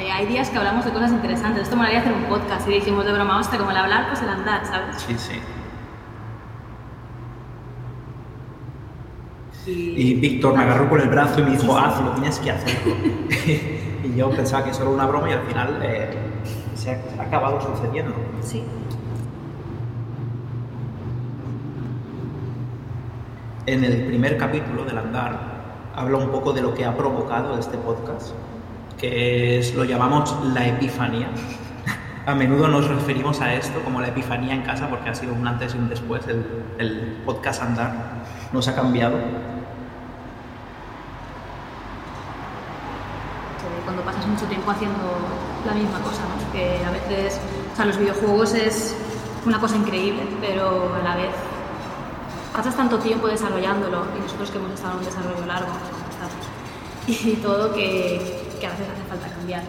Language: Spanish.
Eh, hay días que hablamos de cosas interesantes. Esto me haría hacer un podcast y dijimos de broma, hostia, como el hablar, pues el andar, ¿sabes? Sí, sí. Y, Y Víctor me agarró por el brazo y me dijo, hazlo, tienes que hacerlo. y yo pensaba que eso era una broma y al final eh, se, ha, se ha acabado sucediendo. sí. En el primer capítulo del andar habla un poco de lo que ha provocado este podcast, que es, lo llamamos la epifanía. A menudo nos referimos a esto como la epifanía en casa porque ha sido un antes y un después. El, el podcast andar nos ha cambiado. cuando pasas mucho tiempo haciendo la misma cosa, ¿no? que a veces, o sea, los videojuegos es una cosa increíble, pero a la vez pasas tanto tiempo desarrollándolo, y nosotros que hemos estado en un desarrollo largo, y todo que, que a veces hace falta cambiar.